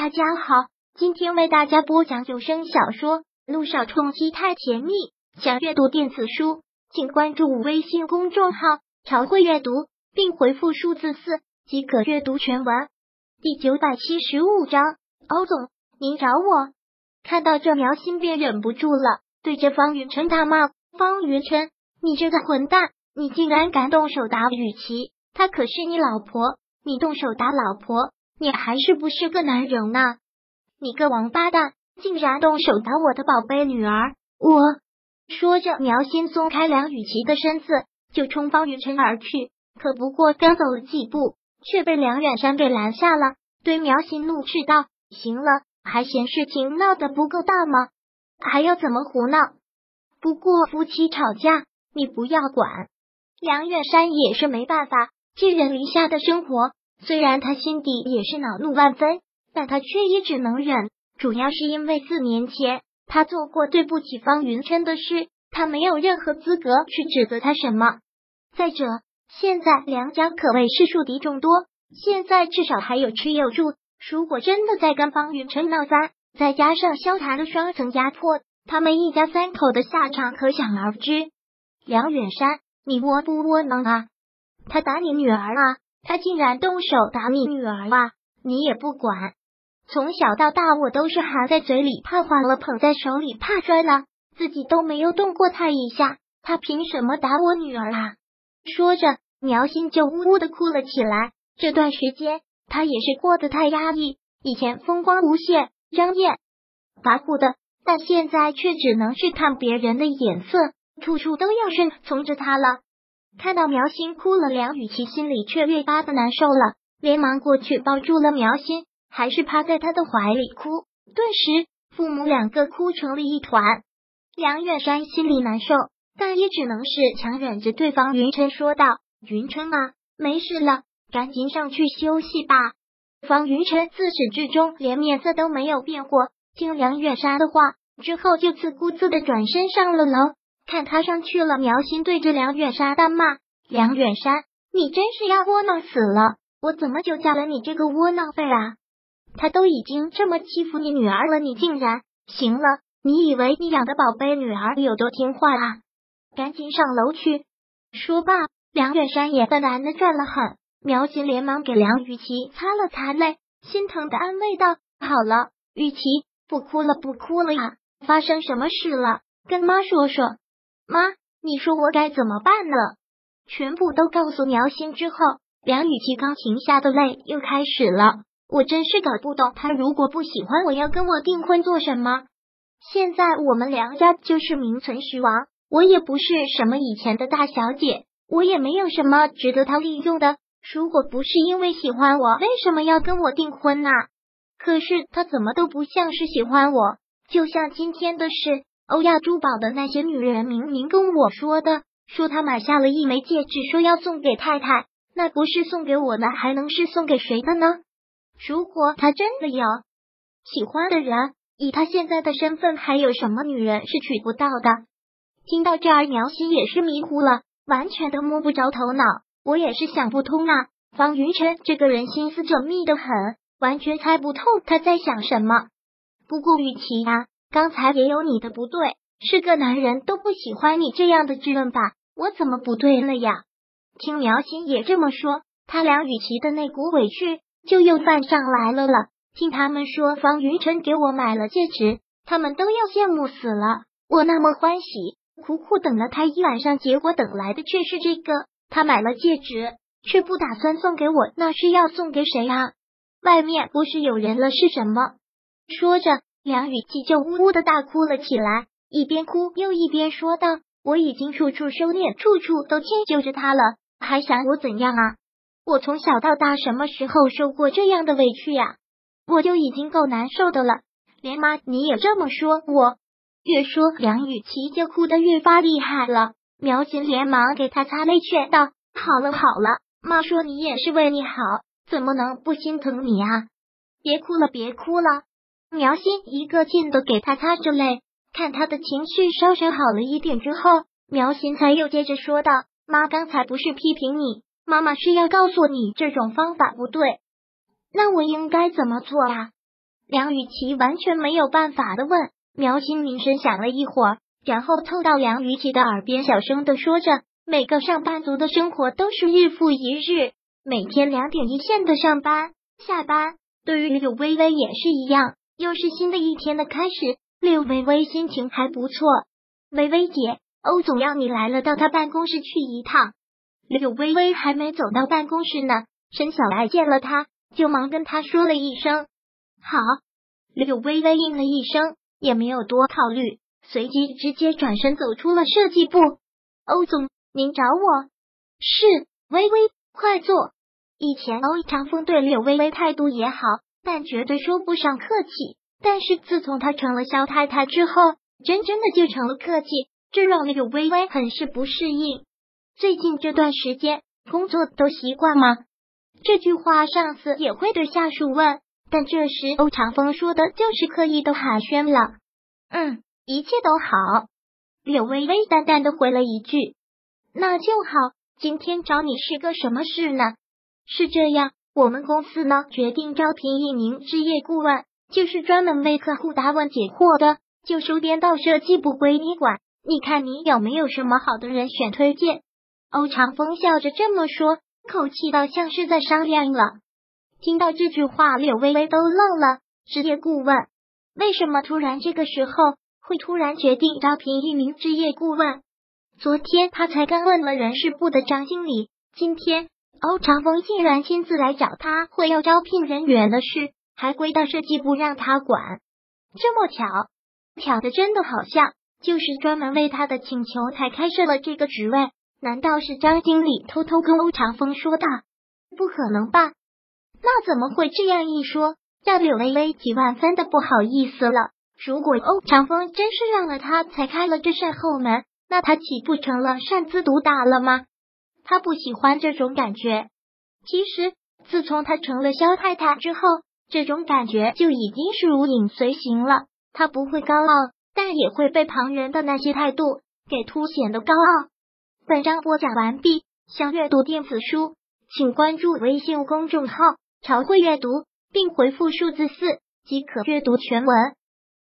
大家好，今天为大家播讲有声小说《路上冲击太甜蜜》。想阅读电子书，请关注微信公众号“朝会阅读”，并回复数字四即可阅读全文。第九百七十五章，欧总，您找我？看到这苗心便忍不住了，对着方云晨大骂：“方云晨，你这个混蛋，你竟然敢动手打雨琦！她可是你老婆，你动手打老婆！”你还是不是个男人呢？你个王八蛋，竟然动手打我的宝贝女儿！我说着，苗心松开梁雨琪的身子，就冲方云晨而去。可不过刚走了几步，却被梁远山给拦下了，对苗心怒斥道：“行了，还嫌事情闹得不够大吗？还要怎么胡闹？不过夫妻吵架，你不要管。”梁远山也是没办法，寄人篱下的生活。虽然他心底也是恼怒万分，但他却也只能忍。主要是因为四年前他做过对不起方云琛的事，他没有任何资格去指责他什么。再者，现在梁家可谓是树敌众多，现在至少还有吃有住。如果真的再跟方云琛闹翻，再加上萧谈的双层压迫，他们一家三口的下场可想而知。梁远山，你窝不窝囊啊？他打你女儿啊？他竟然动手打你女儿啊！你也不管，从小到大我都是含在嘴里怕化了，捧在手里怕摔了，自己都没有动过他一下，他凭什么打我女儿啊？说着，苗心就呜呜的哭了起来。这段时间，他也是过得太压抑，以前风光无限、张艳跋扈的，但现在却只能是看别人的眼色，处处都要顺从着他了。看到苗心哭了，梁雨琪心里却越发的难受了，连忙过去抱住了苗心，还是趴在他的怀里哭。顿时，父母两个哭成了一团。梁远山心里难受，但也只能是强忍着。对方云琛说道：“云琛啊，没事了，赶紧上去休息吧。”方云琛自始至终连面色都没有变过，听梁远山的话之后，就自顾自的转身上了楼。看他上去了，苗心对着梁远山大骂：“梁远山，你真是要窝囊死了！我怎么就嫁了你这个窝囊废啊？他都已经这么欺负你女儿了，你竟然……行了，你以为你养的宝贝女儿有多听话啊？赶紧上楼去！”说罢，梁远山也愤然的转了狠。苗心连忙给梁雨琪擦了擦泪，心疼的安慰道：“好了，雨琪，不哭了，不哭了呀！发生什么事了？跟妈说说。”妈，你说我该怎么办呢？全部都告诉苗心之后，梁雨琪刚停下的泪又开始了。我真是搞不懂，他如果不喜欢我，要跟我订婚做什么？现在我们梁家就是名存实亡，我也不是什么以前的大小姐，我也没有什么值得他利用的。如果不是因为喜欢我，为什么要跟我订婚呢？可是他怎么都不像是喜欢我，就像今天的事。欧亚珠宝的那些女人明明跟我说的，说他买下了一枚戒指，说要送给太太，那不是送给我的，还能是送给谁的呢？如果他真的有喜欢的人，以他现在的身份，还有什么女人是娶不到的？听到这儿，苗心也是迷糊了，完全都摸不着头脑。我也是想不通啊，方云晨这个人心思缜密的很，完全猜不透他在想什么。不过与其啊。刚才也有你的不对，是个男人都不喜欢你这样的质问吧？我怎么不对了呀？听苗心也这么说，他梁雨琪的那股委屈就又犯上来了了。听他们说方云晨给我买了戒指，他们都要羡慕死了。我那么欢喜，苦苦等了他一晚上，结果等来的却是这个。他买了戒指，却不打算送给我，那是要送给谁啊？外面不是有人了是什么？说着。梁雨琪就呜呜的大哭了起来，一边哭又一边说道：“我已经处处收敛，处处都迁就着他了，还想我怎样啊？我从小到大什么时候受过这样的委屈呀？我就已经够难受的了，连妈你也这么说我。”越说梁雨琪就哭得越发厉害了。苗琴连忙给他擦泪，劝道：“好了好了，妈说你也是为你好，怎么能不心疼你啊？别哭了，别哭了。”苗心一个劲的给他擦着泪，看他的情绪稍稍好了一点之后，苗心才又接着说道：“妈刚才不是批评你，妈妈是要告诉你这种方法不对。那我应该怎么做啊？”梁雨琪完全没有办法的问。苗心凝神想了一会儿，然后凑到梁雨琪的耳边小声的说着：“每个上班族的生活都是日复一日，每天两点一线的上班下班。对于柳微微也是一样，又是新的一天的开始。柳微微心情还不错。微微姐，欧总要你来了，到他办公室去一趟。”柳微微还没走到办公室呢，沈小爱见了他，就忙跟他说了一声“好”。柳微微应了一声，也没有多考虑，随即直接转身走出了设计部。欧总，您找我？是，微微，快坐。以前欧长风对柳微微态度也好，但绝对说不上客气。但是自从他成了肖太太之后，真真的就成了客气，这让柳微微很是不适应。最近这段时间工作都习惯吗？这句话上司也会对下属问，但这时欧长风说的就是刻意的寒暄了。嗯，一切都好。柳微微淡淡的回了一句：“那就好。”今天找你是个什么事呢？是这样，我们公司呢决定招聘一名置业顾问，就是专门为客户答问解惑的，就收编到设计部归你管。你看你有没有什么好的人选推荐？欧长风笑着这么说，口气倒像是在商量了。听到这句话，柳微微都愣了。职业顾问为什么突然这个时候会突然决定招聘一名职业顾问？昨天他才刚问了人事部的张经理，今天欧长风竟然亲自来找他，会要招聘人员的事还归到设计部让他管。这么巧，巧的真的好像就是专门为他的请求才开设了这个职位。难道是张经理偷偷跟欧长风说的？不可能吧？那怎么会这样一说，让柳微微几万分的不好意思了？如果欧长风真是让了他才开了这扇后门，那他岂不成了擅自毒打了吗？他不喜欢这种感觉。其实自从他成了萧太太之后，这种感觉就已经是如影随形了。他不会高傲，但也会被旁人的那些态度给凸显的高傲。本章播讲完毕，想阅读电子书，请关注微信公众号“朝会阅读”，并回复数字四即可阅读全文。